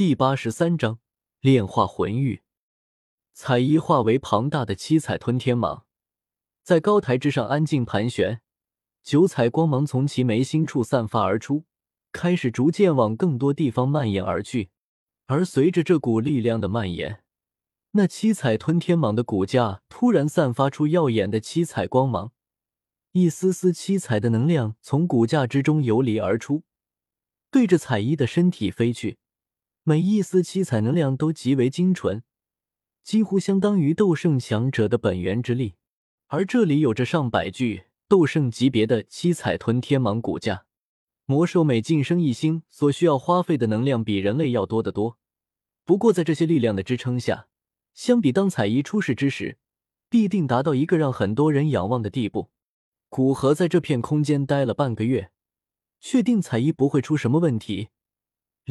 第八十三章炼化魂玉。彩衣化为庞大的七彩吞天蟒，在高台之上安静盘旋，九彩光芒从其眉心处散发而出，开始逐渐往更多地方蔓延而去。而随着这股力量的蔓延，那七彩吞天蟒的骨架突然散发出耀眼的七彩光芒，一丝丝七彩的能量从骨架之中游离而出，对着彩衣的身体飞去。每一丝七彩能量都极为精纯，几乎相当于斗圣强者的本源之力。而这里有着上百具斗圣级别的七彩吞天蟒骨架，魔兽每晋升一星所需要花费的能量比人类要多得多。不过在这些力量的支撑下，相比当彩衣出世之时，必定达到一个让很多人仰望的地步。古河在这片空间待了半个月，确定彩衣不会出什么问题。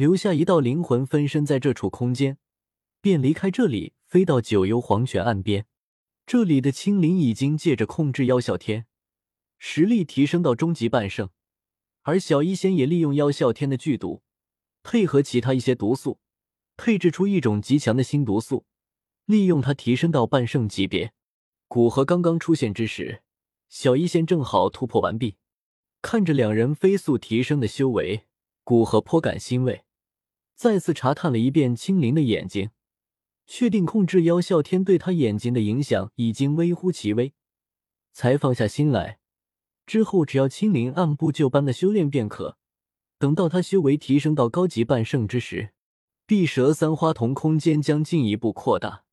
留下一道灵魂分身在这处空间，便离开这里，飞到九幽黄泉岸边。这里的青灵已经借着控制妖啸天，实力提升到终极半圣，而小医仙也利用妖啸天的剧毒，配合其他一些毒素，配置出一种极强的新毒素，利用它提升到半圣级别。古河刚刚出现之时，小医仙正好突破完毕，看着两人飞速提升的修为，古河颇感欣慰。再次查探了一遍青灵的眼睛，确定控制妖啸天对他眼睛的影响已经微乎其微，才放下心来。之后只要青灵按部就班的修炼便可。等到他修为提升到高级半圣之时，碧蛇三花瞳空间将进一步扩大，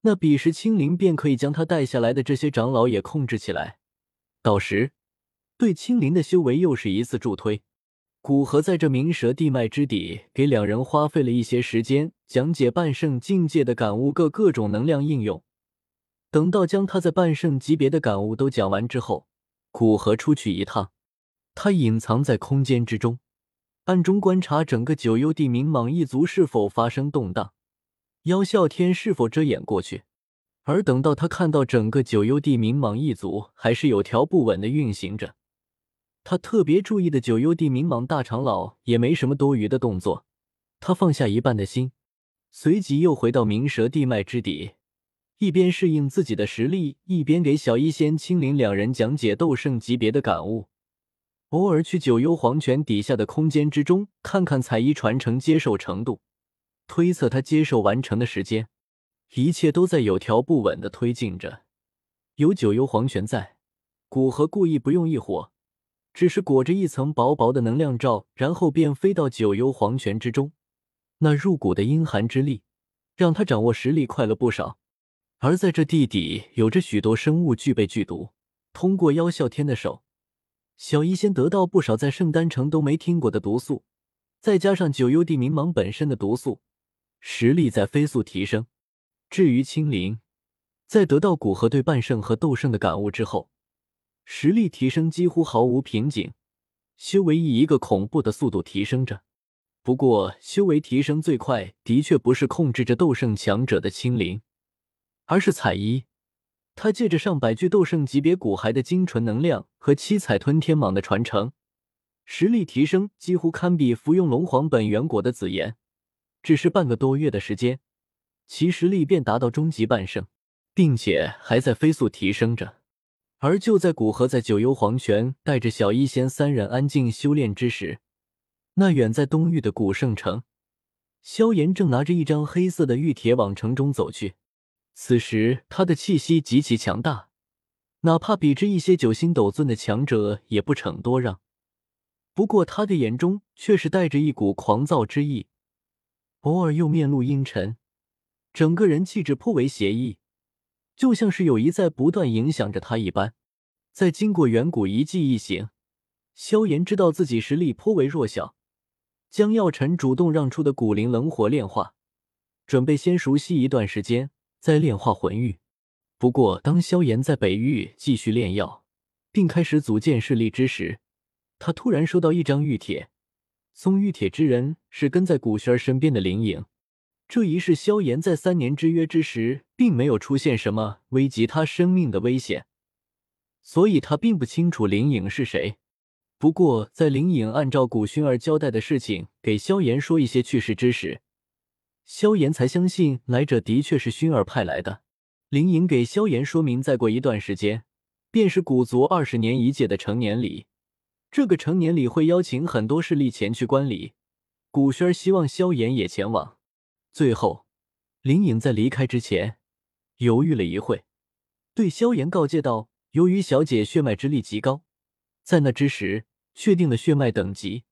那彼时青灵便可以将他带下来的这些长老也控制起来。到时，对青灵的修为又是一次助推。古河在这冥蛇地脉之底，给两人花费了一些时间讲解半圣境界的感悟各各种能量应用。等到将他在半圣级别的感悟都讲完之后，古河出去一趟，他隐藏在空间之中，暗中观察整个九幽地冥蟒一族是否发生动荡，妖啸天是否遮掩过去。而等到他看到整个九幽地冥蟒一族还是有条不紊的运行着。他特别注意的九幽地冥蟒大长老也没什么多余的动作，他放下一半的心，随即又回到冥蛇地脉之底，一边适应自己的实力，一边给小医仙、青灵两人讲解斗圣级别的感悟。偶尔去九幽黄泉底下的空间之中看看彩衣传承接受程度，推测他接受完成的时间，一切都在有条不紊的推进着。有九幽黄泉在，古河故意不用异火。只是裹着一层薄薄的能量罩，然后便飞到九幽黄泉之中。那入骨的阴寒之力，让他掌握实力快了不少。而在这地底，有着许多生物具备剧毒。通过妖啸天的手，小医仙得到不少在圣丹城都没听过的毒素，再加上九幽地冥蟒本身的毒素，实力在飞速提升。至于青灵，在得到古河对半圣和斗圣的感悟之后。实力提升几乎毫无瓶颈，修为以一个恐怖的速度提升着。不过，修为提升最快的确不是控制着斗圣强者的青灵，而是彩衣。他借着上百具斗圣级别骨骸的精纯能量和七彩吞天蟒的传承，实力提升几乎堪比服用龙皇本源果的紫妍。只是半个多月的时间，其实力便达到终极半圣，并且还在飞速提升着。而就在古河在九幽黄泉带着小医仙三人安静修炼之时，那远在东域的古圣城，萧炎正拿着一张黑色的玉帖往城中走去。此时他的气息极其强大，哪怕比之一些九星斗尊的强者也不逞多让。不过他的眼中却是带着一股狂躁之意，偶尔又面露阴沉，整个人气质颇为邪异。就像是有一在不断影响着他一般。在经过远古遗迹一行，萧炎知道自己实力颇为弱小，将药尘主动让出的古灵冷火炼化，准备先熟悉一段时间再炼化魂玉。不过，当萧炎在北域继续炼药，并开始组建势力之时，他突然收到一张玉帖，送玉帖之人是跟在古轩身边的灵影。这一世，萧炎在三年之约之时，并没有出现什么危及他生命的危险，所以他并不清楚灵影是谁。不过，在灵影按照古薰儿交代的事情给萧炎说一些趣事之时，萧炎才相信来者的确是薰儿派来的。林颖给萧炎说明，再过一段时间，便是古族二十年一届的成年礼。这个成年礼会邀请很多势力前去观礼，古轩希望萧炎也前往。最后，林颖在离开之前犹豫了一会，对萧炎告诫道：“由于小姐血脉之力极高，在那之时确定了血脉等级，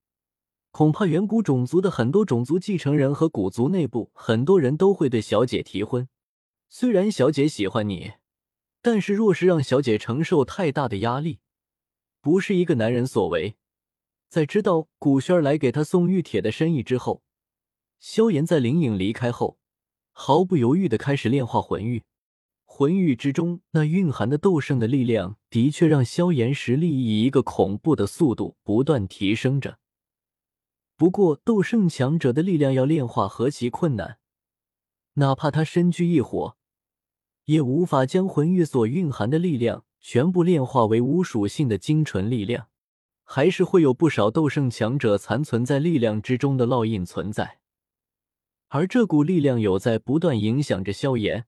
恐怕远古种族的很多种族继承人和古族内部很多人都会对小姐提婚。”虽然小姐喜欢你，但是若是让小姐承受太大的压力，不是一个男人所为。在知道古轩来给他送玉帖的深意之后，萧炎在灵影离开后，毫不犹豫的开始炼化魂玉。魂玉之中那蕴含的斗圣的力量，的确让萧炎实力以一个恐怖的速度不断提升着。不过，斗圣强者的力量要炼化何其困难！哪怕他身居异火，也无法将魂玉所蕴含的力量全部炼化为无属性的精纯力量，还是会有不少斗圣强者残存在力量之中的烙印存在。而这股力量有在不断影响着萧炎，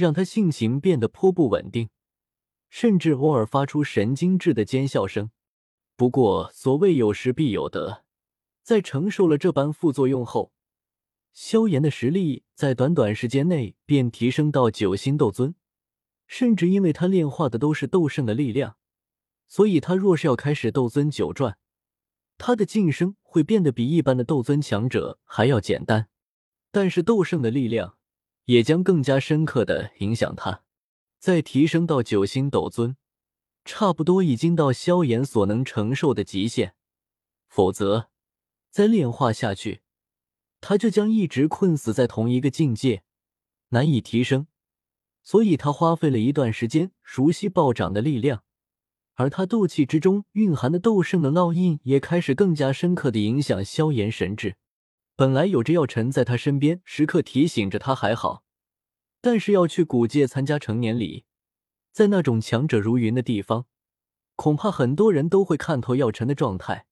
让他性情变得颇不稳定，甚至偶尔发出神经质的尖笑声。不过，所谓有失必有得，在承受了这般副作用后。萧炎的实力在短短时间内便提升到九星斗尊，甚至因为他炼化的都是斗圣的力量，所以他若是要开始斗尊九转，他的晋升会变得比一般的斗尊强者还要简单。但是斗圣的力量也将更加深刻的影响他，再提升到九星斗尊，差不多已经到萧炎所能承受的极限，否则再炼化下去。他就将一直困死在同一个境界，难以提升，所以他花费了一段时间熟悉暴涨的力量，而他斗气之中蕴含的斗圣的烙印也开始更加深刻的影响萧炎神智。本来有着药尘在他身边时刻提醒着他还好，但是要去古界参加成年礼，在那种强者如云的地方，恐怕很多人都会看透药尘的状态。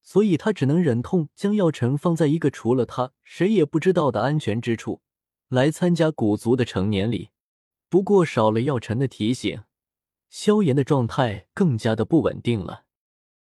所以他只能忍痛将药尘放在一个除了他谁也不知道的安全之处，来参加古族的成年礼。不过少了药尘的提醒，萧炎的状态更加的不稳定了。